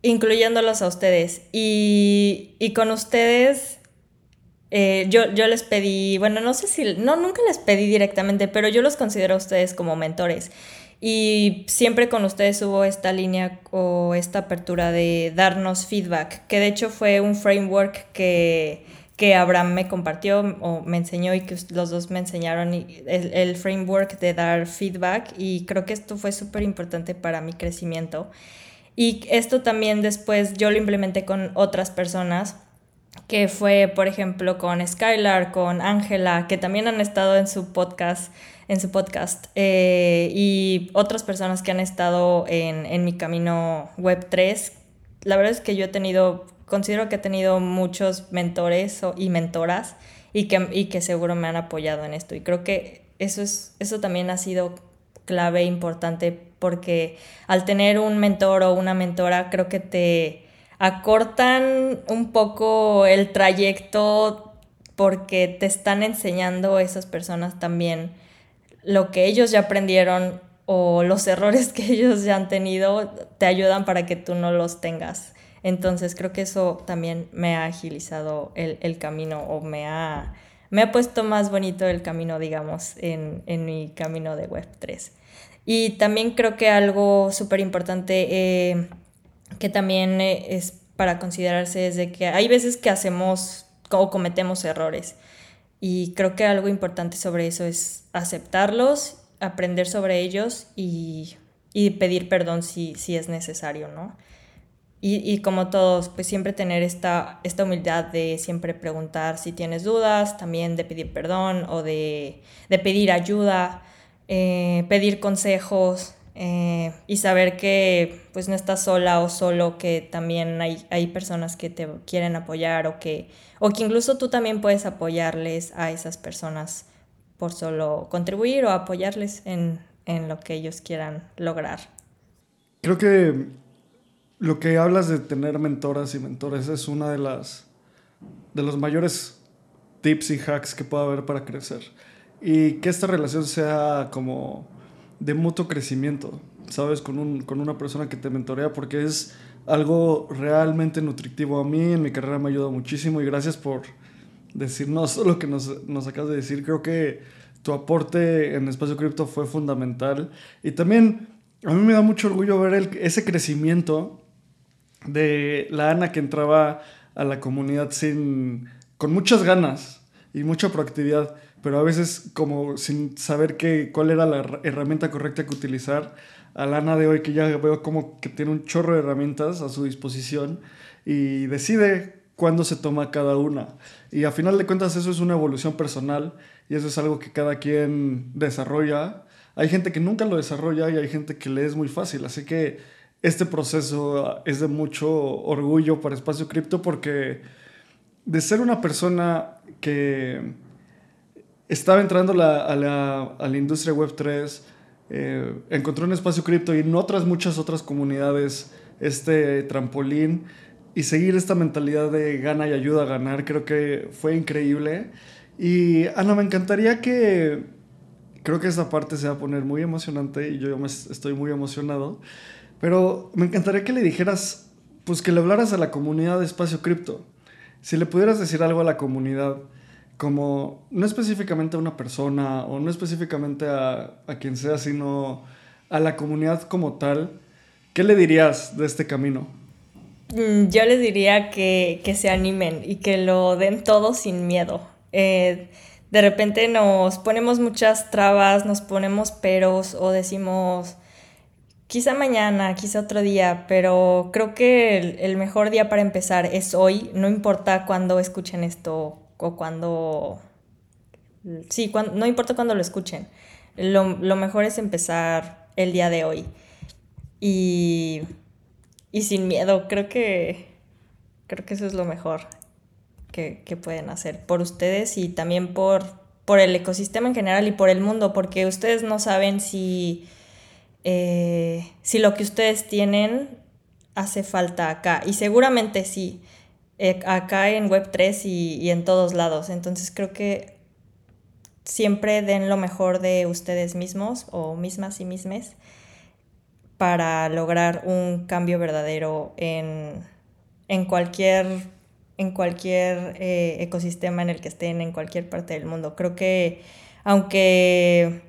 A: incluyéndolos a ustedes. Y, y con ustedes, eh, yo, yo les pedí, bueno, no sé si, no, nunca les pedí directamente, pero yo los considero a ustedes como mentores. Y siempre con ustedes hubo esta línea o esta apertura de darnos feedback, que de hecho fue un framework que, que Abraham me compartió o me enseñó y que los dos me enseñaron el, el framework de dar feedback y creo que esto fue súper importante para mi crecimiento. Y esto también después yo lo implementé con otras personas, que fue, por ejemplo, con Skylar, con Ángela, que también han estado en su podcast, en su podcast eh, y otras personas que han estado en, en mi camino web 3. La verdad es que yo he tenido, considero que he tenido muchos mentores y mentoras y que, y que seguro me han apoyado en esto. Y creo que eso, es, eso también ha sido clave importante porque al tener un mentor o una mentora creo que te acortan un poco el trayecto porque te están enseñando esas personas también lo que ellos ya aprendieron o los errores que ellos ya han tenido te ayudan para que tú no los tengas. Entonces creo que eso también me ha agilizado el, camino o me ha, me ha puesto más bonito el camino, digamos, en, en mi camino de Web3. Y también creo que algo súper importante eh, que también eh, es para considerarse es de que hay veces que hacemos o cometemos errores. Y creo que algo importante sobre eso es aceptarlos, aprender sobre ellos y, y pedir perdón si, si, es necesario, ¿no? Y, y, como todos, pues siempre tener esta, esta humildad de siempre preguntar si tienes dudas, también de pedir perdón o de, de pedir ayuda. Eh, pedir consejos eh, y saber que pues no estás sola o solo, que también hay, hay personas que te quieren apoyar o que, o que incluso tú también puedes apoyarles a esas personas por solo contribuir o apoyarles en, en lo que ellos quieran lograr.
B: Creo que lo que hablas de tener mentoras y mentores es una de las de los mayores tips y hacks que puede haber para crecer y que esta relación sea como de mutuo crecimiento, ¿sabes? Con, un, con una persona que te mentorea porque es algo realmente nutritivo a mí, en mi carrera me ayuda muchísimo y gracias por decirnos (laughs) lo que nos, nos acabas de decir. Creo que tu aporte en Espacio Cripto fue fundamental y también a mí me da mucho orgullo ver ese crecimiento de la Ana que entraba a la comunidad sin, con muchas ganas y mucha proactividad pero a veces como sin saber qué, cuál era la herramienta correcta que utilizar. A Lana de hoy que ya veo como que tiene un chorro de herramientas a su disposición y decide cuándo se toma cada una. Y a final de cuentas eso es una evolución personal y eso es algo que cada quien desarrolla. Hay gente que nunca lo desarrolla y hay gente que le es muy fácil. Así que este proceso es de mucho orgullo para Espacio Cripto porque de ser una persona que estaba entrando a, la, industria web 3, eh, encontró un espacio cripto y en otras muchas otras comunidades este trampolín y seguir esta mentalidad de gana y ayuda a ganar, creo que fue increíble. Y Ana, me encantaría que, creo que esta parte se va a poner muy emocionante y yo estoy muy emocionado, pero me encantaría que le dijeras, pues que le hablaras a la comunidad de espacio cripto. Si le pudieras decir algo a la comunidad, como no específicamente a una persona o no específicamente a, quien sea, sino a la comunidad como tal, ¿qué le dirías de este camino?
A: Mm, yo les diría que, se animen y que lo den todo sin miedo. Eh, de repente nos ponemos muchas trabas, nos ponemos peros o decimos quizá mañana, quizá otro día, pero creo que el, mejor día para empezar es hoy, no importa cuándo escuchen esto o cuándo... Sí, no importa cuándo lo escuchen. Lo, mejor es empezar el día de hoy. Y, y sin miedo, creo que, creo que eso es lo mejor que, que pueden hacer por ustedes y también por, por el ecosistema en general y por el mundo, porque ustedes no saben si eh, si lo que ustedes tienen hace falta acá. Y seguramente sí, eh, acá en Web3 y, en todos lados. Entonces creo que siempre den lo mejor de ustedes mismos o mismas y mismes para lograr un cambio verdadero en, cualquier, en cualquier eh, ecosistema en el que estén, en cualquier parte del mundo. Creo que aunque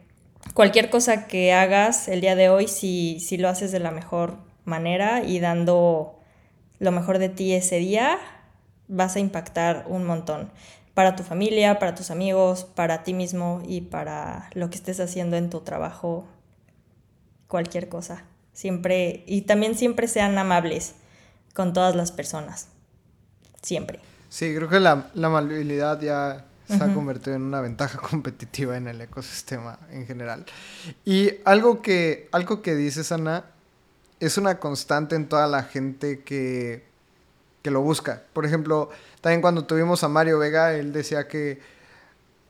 A: cualquier cosa que hagas el día de hoy, si, si lo haces de la mejor manera y dando lo mejor de ti ese día, vas a impactar un montón para tu familia, para tus amigos, para ti mismo y para lo que estés haciendo en tu trabajo, cualquier cosa. Siempre, y también siempre sean amables con todas las personas. Siempre.
C: Sí, creo que la, la amabilidad ya se ha convertido en una ventaja (laughs) competitiva en el ecosistema en general. Y algo que, algo que dices, Ana, es una constante en toda la gente que, que lo busca. Por ejemplo, también cuando tuvimos a Mario Vega, él decía que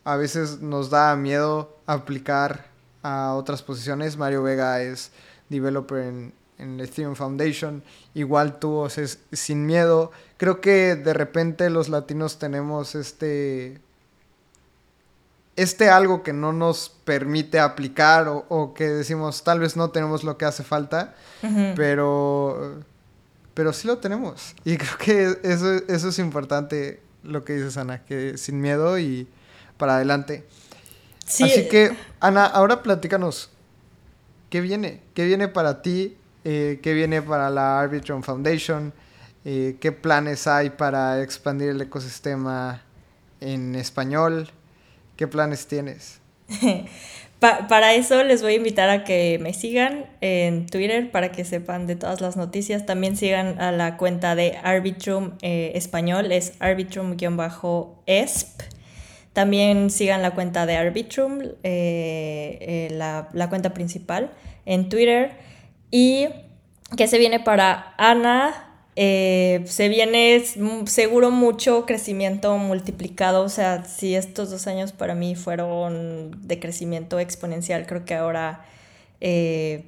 C: a veces nos da miedo aplicar a otras posiciones. Mario Vega es developer en, en Ethereum Foundation. Igual tú, o sea, sin miedo. Creo que de repente los latinos tenemos este este algo que no nos permite aplicar o, que decimos tal vez no tenemos lo que hace falta, pero, pero sí lo tenemos. Y creo que eso, eso es importante lo que dices, Ana, que sin miedo y para adelante. Así que, Ana, ahora platícanos, ¿qué viene? ¿Qué viene para ti? Eh, ¿Qué viene para la Arbitron Foundation? Eh, ¿Qué planes hay para expandir el ecosistema en español? ¿Qué planes tienes? (laughs)
A: para eso les voy a invitar a que me sigan en Twitter para que sepan de todas las noticias. También sigan a la cuenta de Arbitrum eh, español, es arbitrum-esp. También sigan la cuenta de Arbitrum, eh, eh, la, la cuenta principal en Twitter. Y que se viene para Ana eh, se viene seguro mucho crecimiento multiplicado, o sea, si estos dos años para mí fueron de crecimiento exponencial, creo que ahora eh,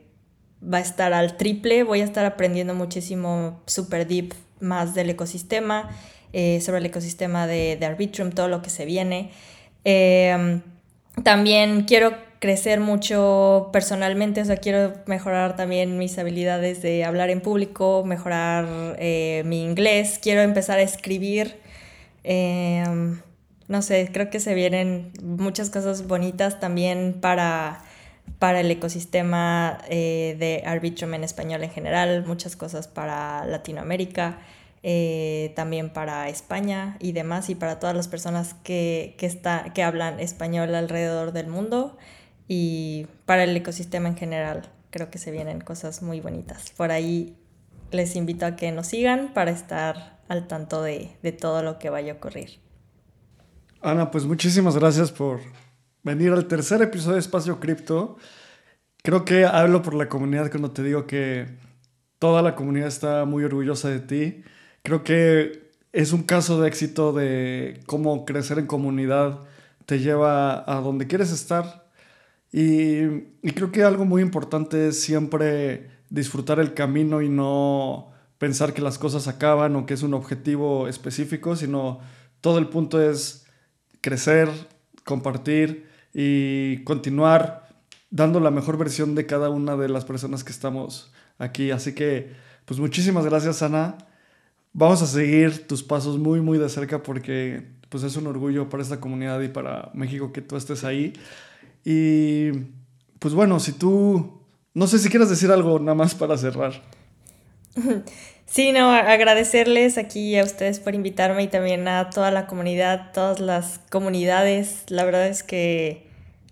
A: va a estar al triple, voy a estar aprendiendo muchísimo super deep más del ecosistema, eh, sobre el ecosistema de, de, Arbitrum, todo lo que se viene. también quiero crecer mucho personalmente, o sea, quiero mejorar también mis habilidades de hablar en público, mejorar eh, mi inglés, quiero empezar a escribir. Em, no sé, creo que se vienen muchas cosas bonitas también para, para el ecosistema eh, de Arbitrum en español en general, muchas cosas para Latinoamérica. Eh, también para España y demás, y para todas las personas que, que, está, que hablan español alrededor del mundo y para el ecosistema en general. Creo que se vienen cosas muy bonitas. Por ahí les invito a que nos sigan para estar al tanto de, todo lo que vaya a ocurrir.
B: Ana, pues muchísimas gracias por venir al tercer episodio de Espacio Cripto. Creo que hablo por la comunidad cuando te digo que toda la comunidad está muy orgullosa de ti. Creo que es un caso de éxito de cómo crecer en comunidad te lleva a donde quieres estar y, creo que algo muy importante es siempre disfrutar el camino y no pensar que las cosas acaban o que es un objetivo específico, sino todo el punto es crecer, compartir y continuar dando la mejor versión de cada una de las personas que estamos aquí. Así que, pues muchísimas gracias, Ana. Vamos a seguir tus pasos muy, muy de cerca porque pues es un orgullo para esta comunidad y para México que tú estés ahí. Y pues bueno, si tú, no sé si quieres decir algo nada más para cerrar. (laughs)
A: Sí, no, agradecerles aquí a ustedes por invitarme y también a toda la comunidad, todas las comunidades. La verdad es que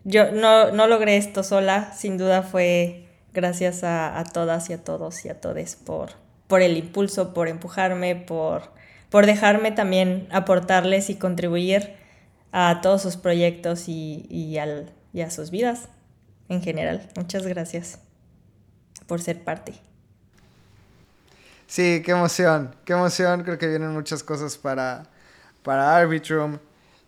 A: yo no, no logré esto sola, sin duda fue Gracias a, todas y a todos y a todes por, por el impulso, por empujarme, por, por dejarme también aportarles y contribuir a todos sus proyectos y, y, al, y a sus vidas en general. Muchas gracias por ser parte.
C: Sí, qué emoción, qué emoción. Creo que vienen muchas cosas para, para Arbitrum.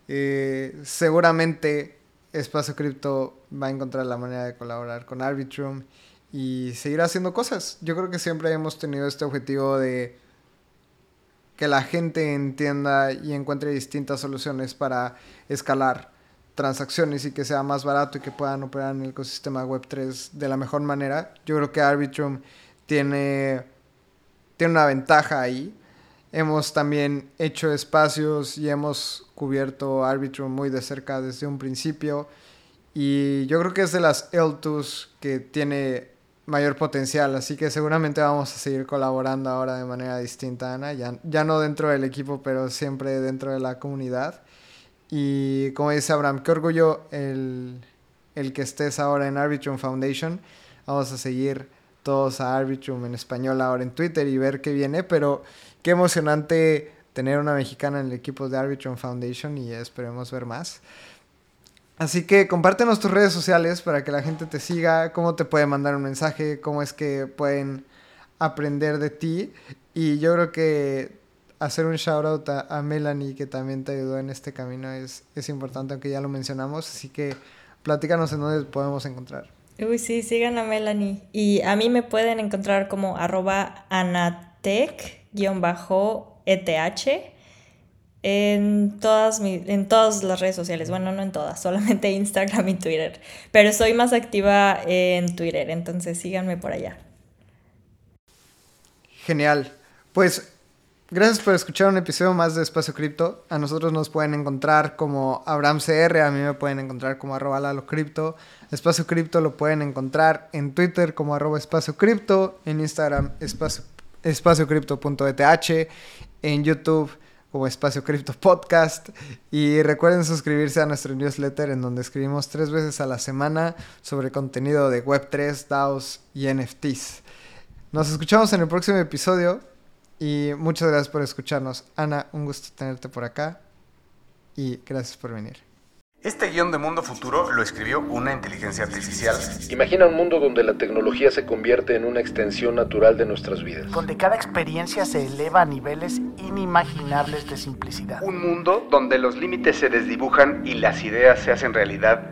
C: Eh, seguramente Espacio Cripto va a encontrar la manera de colaborar con Arbitrum y seguir haciendo cosas. Yo creo que siempre hemos tenido este objetivo de que la gente entienda y encuentre distintas soluciones para escalar transacciones y que sea más barato y que puedan operar en el ecosistema Web3 de la mejor manera. Yo creo que Arbitrum tiene, tiene una ventaja ahí. Hemos también hecho espacios y hemos cubierto Arbitrum muy de cerca desde un principio. Y yo creo que es de las L2s que tiene mayor potencial, así que seguramente vamos a seguir colaborando ahora de manera distinta, Ana, ya, ya no dentro del equipo, pero siempre dentro de la comunidad. Y como dice Abraham, qué orgullo el, el que estés ahora en Arbitrum Foundation. Vamos a seguir todos a Arbitrum en español ahora en Twitter y ver qué viene, pero qué emocionante tener una mexicana en el equipo de Arbitrum Foundation y esperemos ver más. Así que compártenos tus redes sociales para que la gente te siga, cómo te puede mandar un mensaje, cómo es que pueden aprender de ti. Y yo creo que hacer un shout out a, Melanie que también te ayudó en este camino es, es importante, aunque ya lo mencionamos. Así que platícanos en dónde podemos encontrar.
A: Uy, sí, sigan a Melanie. Y a mí me pueden encontrar como arroba anatec-eth en todas, en todas las redes sociales. Bueno, no en todas, (laughs) solamente Instagram y Twitter. Pero soy más activa en Twitter, entonces síganme por allá.
C: Genial. Pues gracias por escuchar un episodio más de Espacio Cripto. A nosotros nos pueden encontrar como AbramCR, a mí me pueden encontrar como arroba Cripto. Espacio Cripto lo pueden encontrar en Twitter como arroba Espacio Cripto, en Instagram espacio, espaciocripto.eth, en YouTube como Espacio Cripto Podcast. Y recuerden suscribirse a nuestro newsletter en donde escribimos tres veces a la semana sobre contenido de Web3, DAOs y NFTs. Nos escuchamos en el próximo episodio y muchas gracias por escucharnos. Ana, un gusto tenerte por acá y gracias por venir.
D: Este guion de Mundo Futuro lo escribió una inteligencia artificial.
E: Imagina un mundo donde la tecnología se convierte en una extensión natural de nuestras vidas.
F: Donde cada experiencia se eleva a niveles inimaginables de simplicidad.
D: Un mundo donde los límites se desdibujan y las ideas se hacen realidad